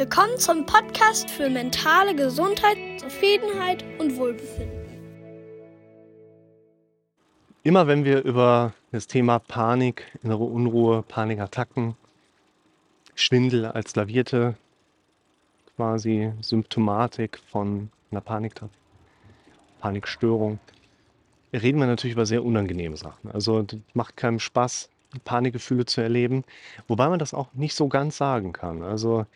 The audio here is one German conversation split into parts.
Willkommen zum Podcast für mentale Gesundheit, Zufriedenheit und Wohlbefinden. Immer wenn wir über das Thema Panik, innere Unruhe, Panikattacken, Schwindel als lavierte quasi Symptomatik von einer Panik, Panikstörung, reden wir natürlich über sehr unangenehme Sachen. Also macht keinem Spaß, Panikgefühle zu erleben, wobei man das auch nicht so ganz sagen kann. Also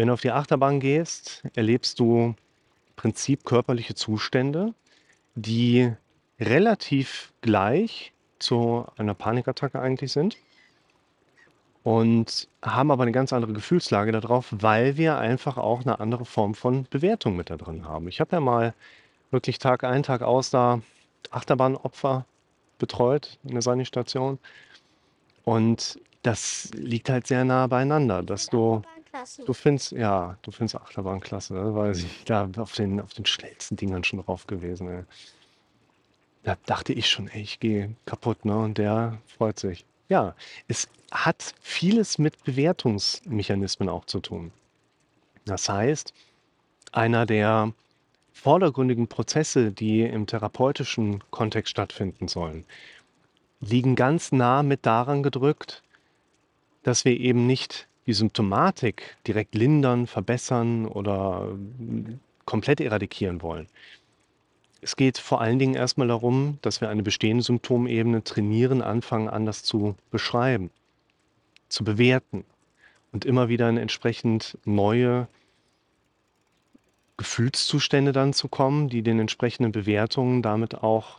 wenn du auf die Achterbahn gehst, erlebst du im Prinzip körperliche Zustände, die relativ gleich zu einer Panikattacke eigentlich sind und haben aber eine ganz andere Gefühlslage darauf, weil wir einfach auch eine andere Form von Bewertung mit da drin haben. Ich habe ja mal wirklich Tag ein, Tag aus da Achterbahnopfer betreut in der Sanitation und das liegt halt sehr nah beieinander, dass du du findest ja, du findest Achterbahn klasse, ne? Weiß ich. Da auf den auf den schnellsten Dingern schon drauf gewesen, ey. Da dachte ich schon: „Ey, ich gehe kaputt“, ne? Und der freut sich. Ja, es hat vieles mit Bewertungsmechanismen auch zu tun. Das heißt, einer der vordergründigen Prozesse, die im therapeutischen Kontext stattfinden sollen, liegen ganz nah mit daran gedrückt, dass wir eben nicht die Symptomatik direkt lindern, verbessern oder komplett eradikieren wollen. Es geht vor allen Dingen erstmal darum, dass wir eine bestehende Symptomebene trainieren, anfangen anders zu beschreiben, zu bewerten und immer wieder in entsprechend neue Gefühlszustände dann zu kommen, die den entsprechenden Bewertungen damit auch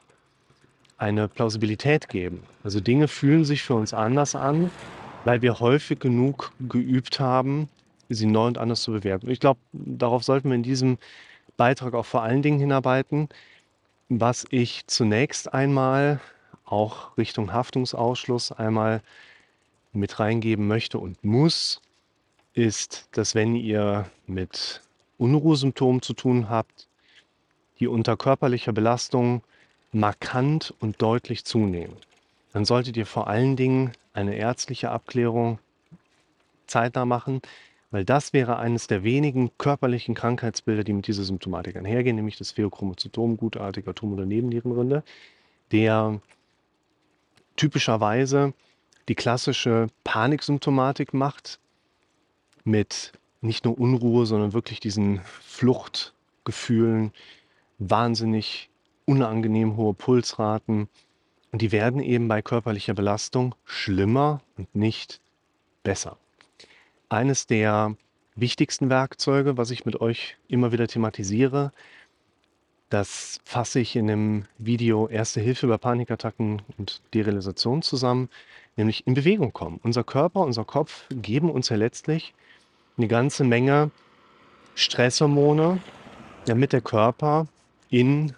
eine Plausibilität geben. Also Dinge fühlen sich für uns anders an, weil wir häufig genug geübt haben, sie neu und anders zu bewerten. ich glaube, darauf sollten wir in diesem Beitrag auch vor allen Dingen hinarbeiten, was ich zunächst einmal auch Richtung Haftungsausschluss einmal mit reingeben möchte und muss, ist, dass wenn ihr mit Unruhesymptomen zu tun habt, die unter körperlicher Belastung markant und deutlich zunehmen, dann solltet ihr vor allen Dingen eine ärztliche Abklärung zeitnah machen, weil das wäre eines der wenigen körperlichen Krankheitsbilder, die mit dieser Symptomatik einhergehen, nämlich das Pheochromozytom, gutartiger Tumor der Nebennierenrinde, der typischerweise die klassische Paniksymptomatik macht, mit nicht nur Unruhe, sondern wirklich diesen Fluchtgefühlen, wahnsinnig unangenehm hohe Pulsraten. Und die werden eben bei körperlicher Belastung schlimmer und nicht besser eines der wichtigsten Werkzeuge, was ich mit euch immer wieder thematisiere. Das fasse ich in dem Video Erste Hilfe bei Panikattacken und Derealisation zusammen, nämlich in Bewegung kommen. Unser Körper, unser Kopf geben uns ja letztlich eine ganze Menge Stresshormone, damit der Körper in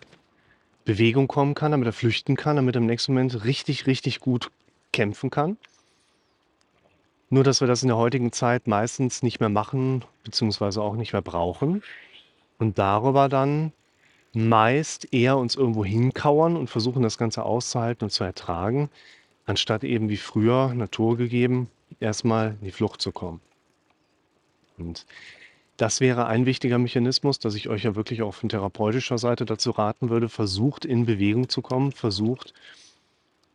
Bewegung kommen kann, damit er flüchten kann, damit er im nächsten Moment richtig, richtig gut kämpfen kann. Nur, dass wir das in der heutigen Zeit meistens nicht mehr machen, beziehungsweise auch nicht mehr brauchen und darüber dann meist eher uns irgendwo hinkauern und versuchen, das Ganze auszuhalten und zu ertragen, anstatt eben wie früher naturgegeben erstmal in die Flucht zu kommen. Und das wäre ein wichtiger Mechanismus, dass ich euch ja wirklich auch von therapeutischer Seite dazu raten würde, versucht in Bewegung zu kommen, versucht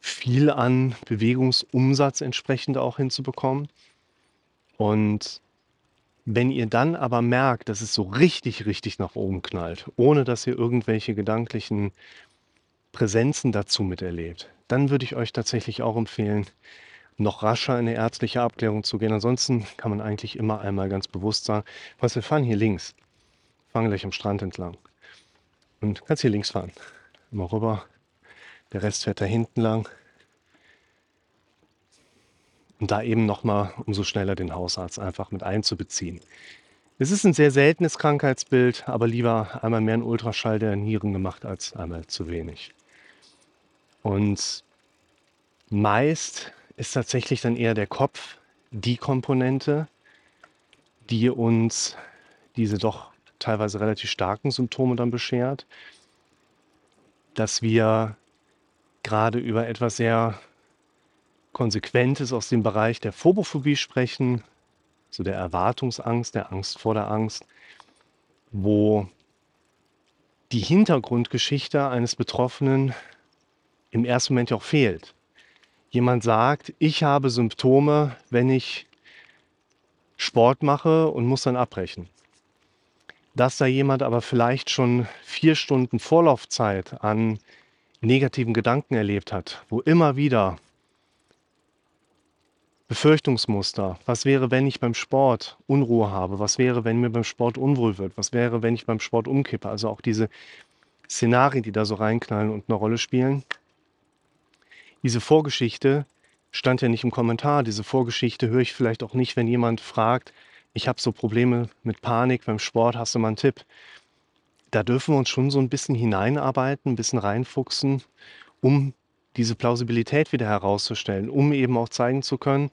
viel an Bewegungsumsatz entsprechend auch hinzubekommen. Und wenn ihr dann aber merkt, dass es so richtig, richtig nach oben knallt, ohne dass ihr irgendwelche gedanklichen Präsenzen dazu miterlebt, dann würde ich euch tatsächlich auch empfehlen, noch rascher in eine ärztliche Abklärung zu gehen. Ansonsten kann man eigentlich immer einmal ganz bewusst sagen, was wir fahren hier links, fangen gleich am Strand entlang und kannst hier links fahren, immer rüber, der Rest fährt da hinten lang. Und da eben nochmal umso schneller den Hausarzt einfach mit einzubeziehen. Es ist ein sehr seltenes Krankheitsbild, aber lieber einmal mehr ein Ultraschall der Nieren gemacht als einmal zu wenig. Und meist ist tatsächlich dann eher der Kopf die Komponente, die uns diese doch teilweise relativ starken Symptome dann beschert, dass wir gerade über etwas sehr Konsequentes aus dem Bereich der Phobophobie sprechen. so der Erwartungsangst, der Angst vor der Angst, wo die Hintergrundgeschichte eines Betroffenen im ersten Moment auch fehlt. Jemand sagt, ich habe Symptome, wenn ich Sport mache und muss dann abbrechen. Dass da jemand aber vielleicht schon vier Stunden Vorlaufzeit an negativen Gedanken erlebt hat, wo immer wieder Befürchtungsmuster. Was wäre, wenn ich beim Sport Unruhe habe? Was wäre, wenn mir beim Sport unwohl wird? Was wäre, wenn ich beim Sport umkippe? Also auch diese Szenarien, die da so reinknallen und eine Rolle spielen. Diese Vorgeschichte stand ja nicht im Kommentar. Diese Vorgeschichte höre ich vielleicht auch nicht, wenn jemand fragt, ich habe so Probleme mit Panik beim Sport, hast du mal einen Tipp? Da dürfen wir uns schon so ein bisschen hineinarbeiten, ein bisschen reinfuchsen, um diese Plausibilität wieder herauszustellen, um eben auch zeigen zu können,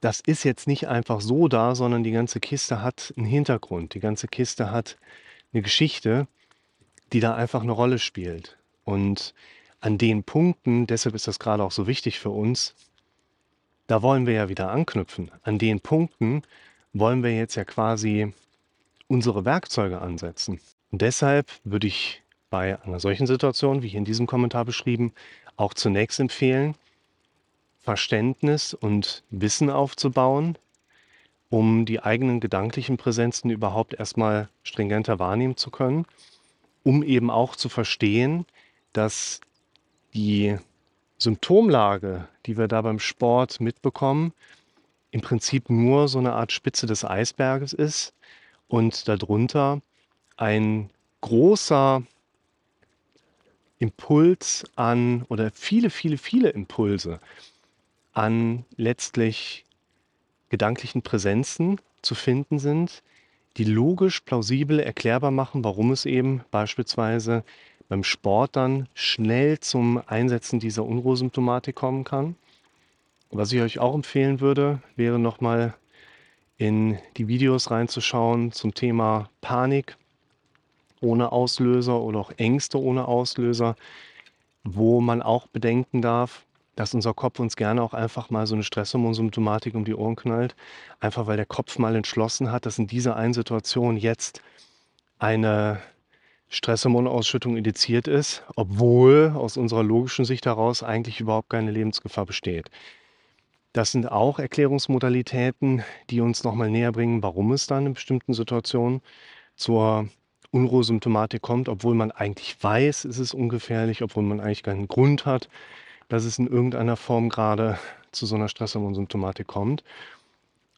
das ist jetzt nicht einfach so da, sondern die ganze Kiste hat einen Hintergrund. Die ganze Kiste hat eine Geschichte, die da einfach eine Rolle spielt. Und an den Punkten, deshalb ist das gerade auch so wichtig für uns, da wollen wir ja wieder anknüpfen. An den Punkten wollen wir jetzt ja quasi unsere Werkzeuge ansetzen. Und deshalb würde ich bei einer solchen Situation, wie hier in diesem Kommentar beschrieben, auch zunächst empfehlen, Verständnis und Wissen aufzubauen, um die eigenen gedanklichen Präsenzen überhaupt erstmal stringenter wahrnehmen zu können, um eben auch zu verstehen, dass die Symptomlage, die wir da beim Sport mitbekommen, im Prinzip nur so eine Art Spitze des Eisberges ist und darunter ein großer Impuls an oder viele, viele, viele Impulse an letztlich gedanklichen Präsenzen zu finden sind, die logisch plausibel erklärbar machen, warum es eben beispielsweise beim Sport dann schnell zum Einsetzen dieser Unruhesymptomatik kommen kann. Was ich euch auch empfehlen würde, wäre nochmal in die Videos reinzuschauen zum Thema Panik ohne Auslöser oder auch Ängste ohne Auslöser, wo man auch bedenken darf, dass unser Kopf uns gerne auch einfach mal so eine Stresshormonsymptomatik um die Ohren knallt, einfach weil der Kopf mal entschlossen hat, dass in dieser einen Situation jetzt eine Stresshormonausschüttung indiziert ist, obwohl aus unserer logischen Sicht heraus eigentlich überhaupt keine Lebensgefahr besteht. Das sind auch Erklärungsmodalitäten, die uns nochmal näher bringen, warum es dann in bestimmten Situationen zur Unruhesymptomatik kommt, obwohl man eigentlich weiß, es ist ungefährlich, obwohl man eigentlich keinen Grund hat, dass es in irgendeiner Form gerade zu so einer Stresshormonsymptomatik kommt.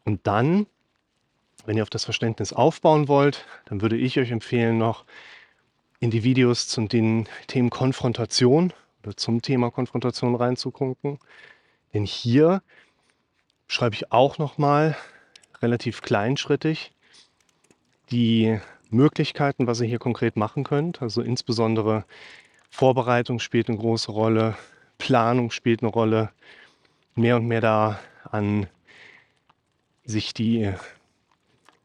Und dann, wenn ihr auf das Verständnis aufbauen wollt, dann würde ich euch empfehlen, noch in die Videos zu den Themen Konfrontation oder zum Thema Konfrontation reinzugucken. Denn hier schreibe ich auch nochmal relativ kleinschrittig die Möglichkeiten, was ihr hier konkret machen könnt. Also insbesondere Vorbereitung spielt eine große Rolle, Planung spielt eine Rolle, mehr und mehr da an sich die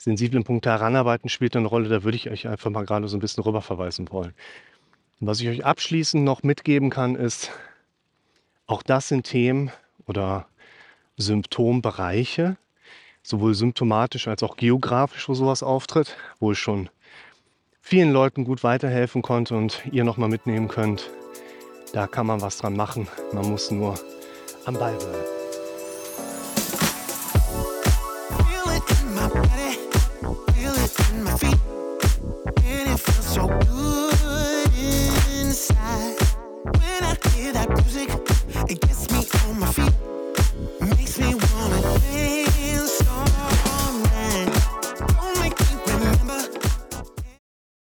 sensiblen Punkte heranarbeiten spielt eine Rolle. Da würde ich euch einfach mal gerade so ein bisschen rüber verweisen wollen. Und was ich euch abschließend noch mitgeben kann, ist, auch das sind Themen oder Symptombereiche, sowohl symptomatisch als auch geografisch, wo sowas auftritt, wo ich schon vielen Leuten gut weiterhelfen konnte und ihr nochmal mitnehmen könnt. Da kann man was dran machen. Man muss nur am Ball bleiben.